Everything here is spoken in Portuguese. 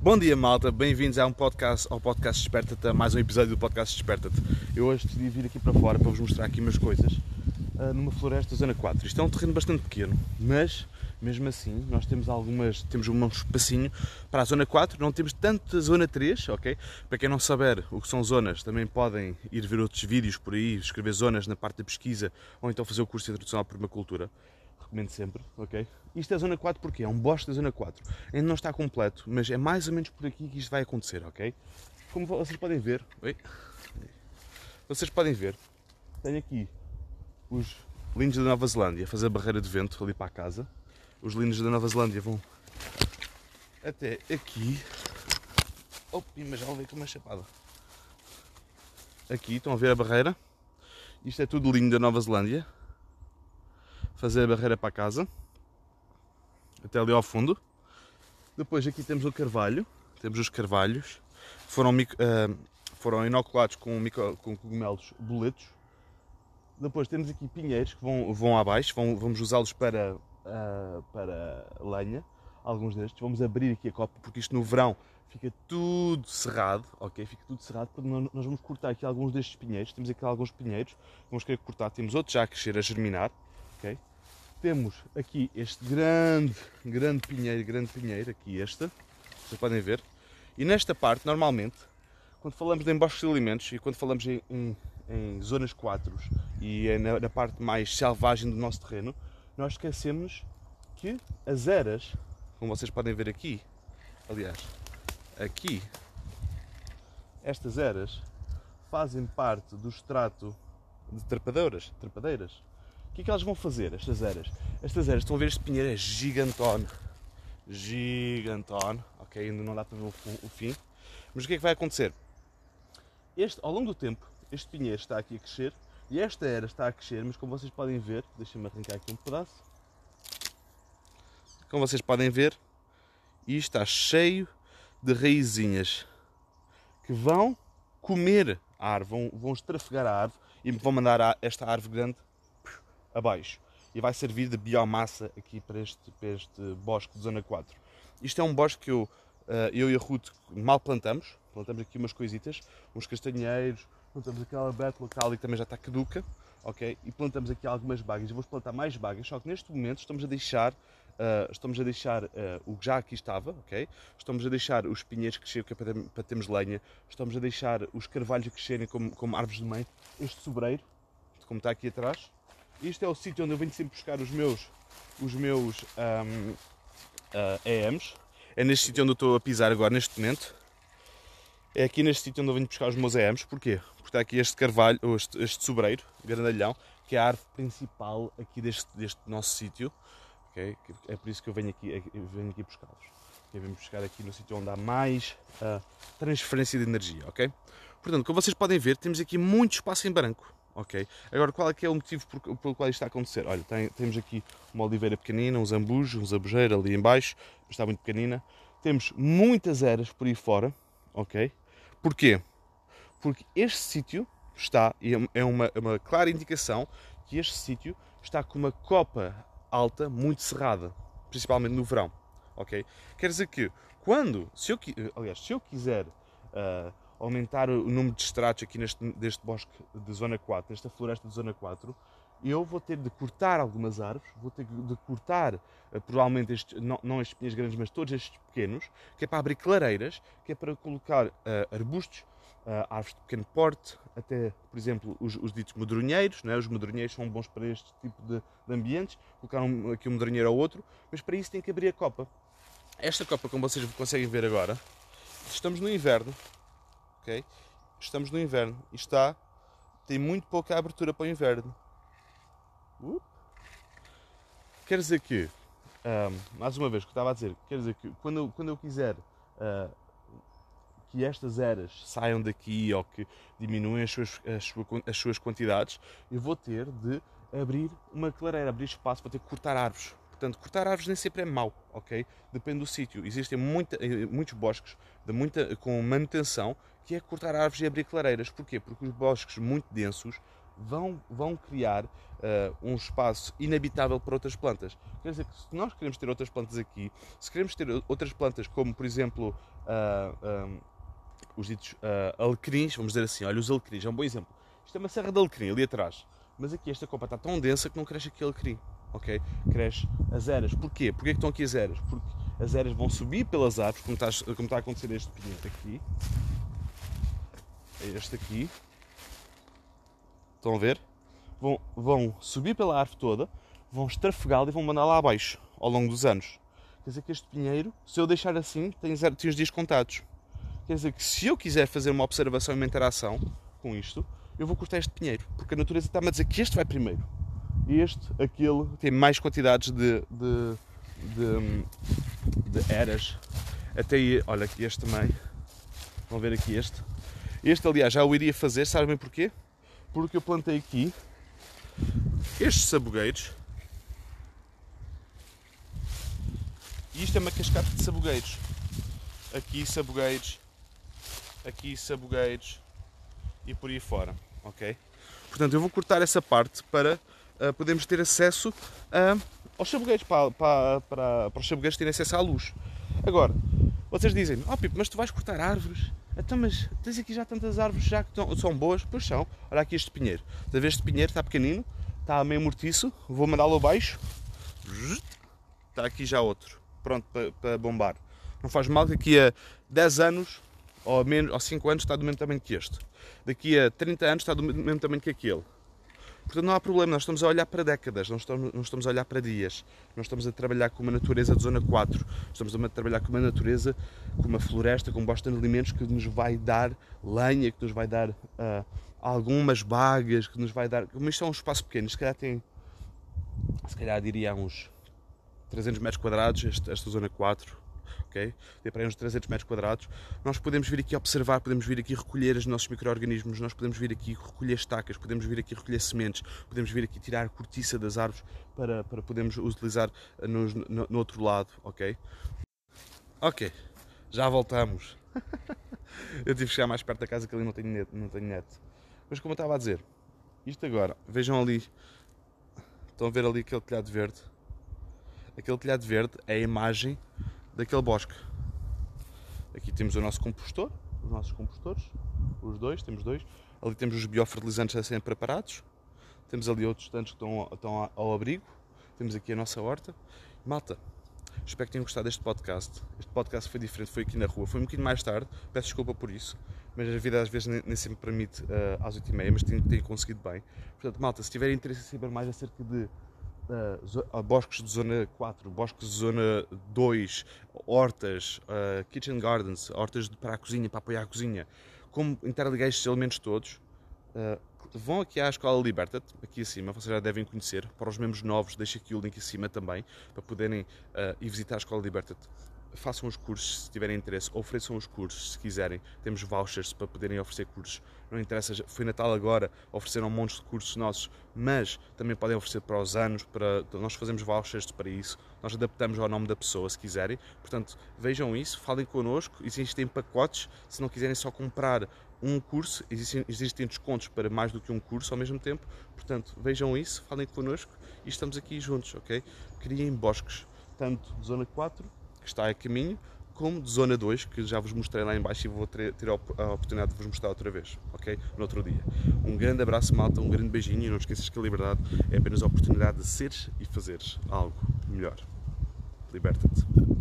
Bom dia, malta. Bem-vindos a um podcast, ao podcast Desperta-te, mais um episódio do podcast Desperta-te. Eu hoje decidi vir aqui para fora para vos mostrar aqui umas coisas uh, numa floresta zona 4. Isto é um terreno bastante pequeno, mas mesmo assim nós temos algumas, temos um espacinho para a zona 4, não temos tanto a zona 3, ok? Para quem não saber o que são zonas, também podem ir ver outros vídeos por aí, escrever zonas na parte da pesquisa ou então fazer o curso de introdução à permacultura recomendo sempre, ok? Isto é zona 4 porque é um bosque da zona 4. Ainda não está completo, mas é mais ou menos por aqui que isto vai acontecer, ok? Como vocês podem ver, oi? vocês podem ver, tenho aqui os lindos da Nova Zelândia a fazer barreira de vento ali para a casa. Os lindos da Nova Zelândia vão até aqui. Oh, mas já levei com uma chapada. Aqui, estão a ver a barreira? Isto é tudo lindo da Nova Zelândia fazer a barreira para casa, até ali ao fundo. Depois aqui temos o carvalho, temos os carvalhos, foram, uh, foram inoculados com, micro, com cogumelos boletos. Depois temos aqui pinheiros que vão, vão abaixo, vão, vamos usá-los para, uh, para lenha, alguns destes. Vamos abrir aqui a copa porque isto no verão fica tudo cerrado, ok? Fica tudo cerrado, nós vamos cortar aqui alguns destes pinheiros, temos aqui alguns pinheiros, vamos querer cortar, temos outros já a crescer, a germinar, ok? Temos aqui este grande, grande pinheiro, grande pinheiro, aqui este, vocês podem ver. E nesta parte, normalmente, quando falamos de embosques de alimentos e quando falamos em, em, em zonas 4 e é na, na, parte mais selvagem do nosso terreno, nós esquecemos que as eras, como vocês podem ver aqui, aliás, aqui, estas eras fazem parte do extrato de trepadeiras, trepadeiras que é que elas vão fazer, estas eras? Estas eras, estão a ver este pinheiro, é gigantone. Gigantone, ok? Ainda não dá para ver o fim. Mas o que é que vai acontecer? Este, ao longo do tempo, este pinheiro está aqui a crescer e esta era está a crescer, mas como vocês podem ver, deixem-me arrancar aqui um pedaço. Como vocês podem ver, isto está cheio de raizinhas que vão comer a árvore, vão, vão estrafegar a árvore e vão mandar esta árvore grande abaixo e vai servir de biomassa aqui para este, para este bosque de zona 4. Isto é um bosque que eu, eh, eu e a Ruth mal plantamos, plantamos aqui umas coisitas, uns castanheiros, plantamos aquela beta local que também já está caduca, ok? E plantamos aqui algumas bagas, eu vou plantar mais bagas, só que neste momento estamos a deixar Uh, estamos a deixar uh, o que já aqui estava, ok? Estamos a deixar os pinheiros que é para, para termos lenha, estamos a deixar os carvalhos crescerem como, como árvores de meio, este sobreiro, como está aqui atrás, isto é o sítio onde eu venho sempre buscar os meus, os meus um, uh, ah, EMs. É neste sítio onde eu estou a pisar agora, neste momento. É aqui neste sítio onde eu venho buscar os meus EMs. Porquê? Porque está aqui este carvalho, este, este sobreiro, grandalhão, que é a árvore principal aqui deste, deste nosso sítio. Okay? É por isso que eu venho aqui, eu venho aqui buscá-los. Eu venho buscar aqui no sítio onde há mais uh, transferência de energia, ok? Portanto, como vocês podem ver, temos aqui muito espaço em branco ok? Agora, qual é que é o motivo pelo qual isto está a acontecer? Olha, tem, temos aqui uma oliveira pequenina, uns ambujos, uns abujeiros ali em baixo, está muito pequenina. Temos muitas eras por aí fora, ok? Porquê? Porque este sítio está, e é, é uma, é uma clara indicação que este sítio está com uma copa alta muito cerrada, principalmente no verão, ok? Quer dizer que quando, se eu, aliás, se eu quiser uh, aumentar o número de estratos aqui neste, deste bosque de zona 4, nesta floresta de zona 4, eu vou ter de cortar algumas árvores, vou ter de cortar uh, provavelmente estes, não, não estes pinheiros grandes, mas todos estes pequenos, que é para abrir clareiras, que é para colocar uh, arbustos, uh, árvores de pequeno porte, até, por exemplo, os, os ditos medronheiros, é? os medronheiros são bons para este tipo de, de ambientes, colocar um, aqui um medronheiro ao outro, mas para isso tem que abrir a copa. Esta copa, como vocês conseguem ver agora, estamos no inverno, Estamos no inverno e está tem muito pouca abertura para o inverno. Uh. Quer dizer que, um, mais uma vez, o que eu estava a dizer, quer dizer que quando eu, quando eu quiser uh, que estas eras saiam daqui ou que diminuem as suas, as, suas, as suas quantidades, eu vou ter de abrir uma clareira, abrir espaço, vou ter que cortar árvores. Portanto, cortar árvores nem sempre é mau, ok? Depende do sítio. Existem muita, eh, muitos bosques de muita, com manutenção que é cortar árvores e abrir clareiras. Porquê? Porque os bosques muito densos vão, vão criar uh, um espaço inabitável para outras plantas. Quer dizer que se nós queremos ter outras plantas aqui, se queremos ter outras plantas como, por exemplo, uh, os ditos uh, alecrins, vamos dizer assim, olha, os alecrins é um bom exemplo. Isto é uma serra de alecrim ali atrás, mas aqui esta copa está tão densa que não cresce aqui alecrim, ok? Cresce as eras. Porquê? Porquê que estão aqui as eras? Porque as eras vão subir pelas árvores, como está, como está a acontecer este pinhento aqui, este aqui, estão a ver? Vão, vão subir pela árvore toda, vão estrafegá-la e vão mandar lá abaixo ao longo dos anos. Quer dizer que este pinheiro, se eu deixar assim, tem, zero, tem os dias contados. Quer dizer que se eu quiser fazer uma observação e uma interação com isto, eu vou cortar este pinheiro, porque a natureza está-me a dizer que este vai primeiro. Este, aquele, tem mais quantidades de, de, de, de eras. Até olha aqui este também. Vão ver aqui este. Este, aliás, já o iria fazer, sabem porquê? Porque eu plantei aqui estes sabugueiros. E isto é uma cascata de sabugueiros. Aqui sabugueiros, aqui sabugueiros e por aí fora, ok? Portanto, eu vou cortar essa parte para uh, podermos ter acesso aos sabugueiros, para, para, para, para os sabugueiros terem acesso à luz. Agora, vocês dizem, ó oh, Pipo, mas tu vais cortar árvores? Então, mas tens aqui já tantas árvores já que são boas? Pois são. Olha aqui este pinheiro. Está a ver este pinheiro? Está pequenino, está meio mortiço. Vou mandá-lo abaixo. Está aqui já outro. Pronto para, para bombar. Não faz mal que daqui a 10 anos ou, menos, ou 5 anos está do mesmo tamanho que este. Daqui a 30 anos está do mesmo tamanho que aquele. Portanto, não há problema, nós estamos a olhar para décadas, não estamos, não estamos a olhar para dias. Nós estamos a trabalhar com uma natureza de zona 4, estamos a trabalhar com uma natureza, com uma floresta, com um bosta de alimentos que nos vai dar lenha, que nos vai dar uh, algumas bagas, que nos vai dar. Como isto é um espaço pequeno, se calhar tem, se calhar diria uns 300 metros quadrados, esta, esta zona 4, ok? Tem para aí uns 300 metros quadrados. Nós podemos vir aqui observar, podemos vir aqui recolher os nossos micro-organismos, nós podemos vir aqui recolher estacas, podemos vir aqui recolher sementes, podemos vir aqui tirar cortiça das árvores para, para podermos utilizar no, no, no outro lado, ok? Ok, já voltamos. eu tive que chegar mais perto da casa que ali não tenho net, não tenho net. Mas como eu estava a dizer, isto agora, vejam ali, estão a ver ali aquele telhado verde? Aquele telhado verde é a imagem daquele bosque. Aqui temos o nosso compostor, os nossos compostores, os dois, temos dois. Ali temos os biofertilizantes a serem preparados. Temos ali outros tantos que estão, estão ao abrigo. Temos aqui a nossa horta. Malta, espero que tenham gostado deste podcast. Este podcast foi diferente, foi aqui na rua, foi um bocadinho mais tarde, peço desculpa por isso, mas a vida às vezes nem, nem sempre permite uh, às 8h30, mas tenho, tenho conseguido bem. Portanto, malta, se tiverem interesse em saber mais acerca de uh, bosques de zona 4, bosques de zona 2, hortas, uh, kitchen gardens, hortas para a cozinha, para apoiar a cozinha, como interligar estes elementos todos, uh, vão aqui à Escola Liberta, aqui acima, vocês já devem conhecer. Para os membros novos, deixo aqui o link acima também, para poderem ir visitar a Escola Liberta façam os cursos se tiverem interesse, ofereçam os cursos se quiserem. Temos vouchers para poderem oferecer cursos. Não interessa, foi Natal agora, ofereceram um monte de cursos nossos, mas também podem oferecer para os anos, para nós fazemos vouchers para isso. Nós adaptamos ao nome da pessoa se quiserem. Portanto, vejam isso, falem connosco. Existem pacotes, se não quiserem só comprar um curso, existem, existem descontos para mais do que um curso ao mesmo tempo. Portanto, vejam isso, falem connosco e estamos aqui juntos, ok? Criem bosques, tanto zona 4 está a caminho, como de zona 2, que já vos mostrei lá embaixo e vou ter a oportunidade de vos mostrar outra vez, ok? No outro dia. Um grande abraço, malta, um grande beijinho e não esqueças que a liberdade é apenas a oportunidade de seres e fazeres algo melhor. Liberta-te.